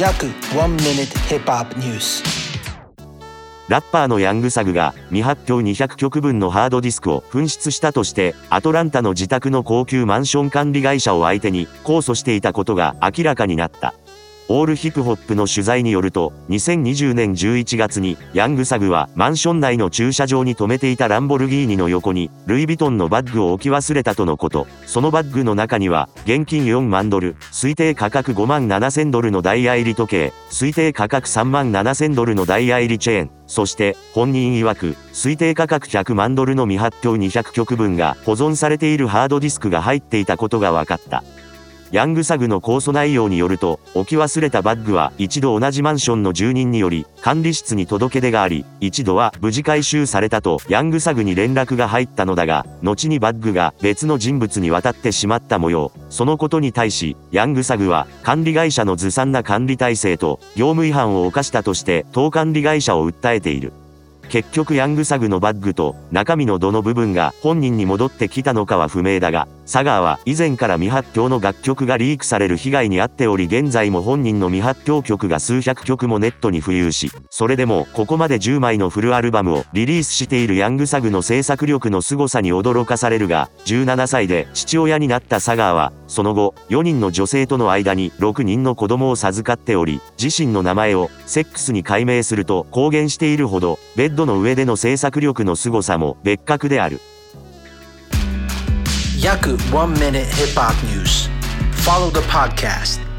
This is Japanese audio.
約1 minute hip hop news ラッパーのヤングサグが未発表200曲分のハードディスクを紛失したとしてアトランタの自宅の高級マンション管理会社を相手に控訴していたことが明らかになった。オールヒップホップの取材によると、2020年11月に、ヤングサグはマンション内の駐車場に停めていたランボルギーニの横に、ルイ・ヴィトンのバッグを置き忘れたとのこと。そのバッグの中には、現金4万ドル、推定価格5万7千ドルのダイヤ入り時計、推定価格3万7千ドルのダイヤ入りチェーン、そして、本人曰く、推定価格100万ドルの未発表200曲分が保存されているハードディスクが入っていたことが分かった。ヤングサグの控訴内容によると、置き忘れたバッグは一度同じマンションの住人により、管理室に届け出があり、一度は無事回収されたとヤングサグに連絡が入ったのだが、後にバッグが別の人物に渡ってしまった模様。そのことに対し、ヤングサグは管理会社のずさんな管理体制と業務違反を犯したとして当管理会社を訴えている。結局ヤングサグのバッグと中身のどの部分が本人に戻ってきたのかは不明だが、サガーは以前から未発表の楽曲がリークされる被害に遭っており現在も本人の未発表曲が数百曲もネットに浮遊し、それでもここまで10枚のフルアルバムをリリースしているヤングサグの制作力の凄さに驚かされるが、17歳で父親になったサガーは、その後、4人の女性との間に6人の子供を授かっており、自身の名前をセックスに改名すると公言しているほど、ベッドの上での制作力の凄さも別格である。約1 minute hip hop news. Follow the podcast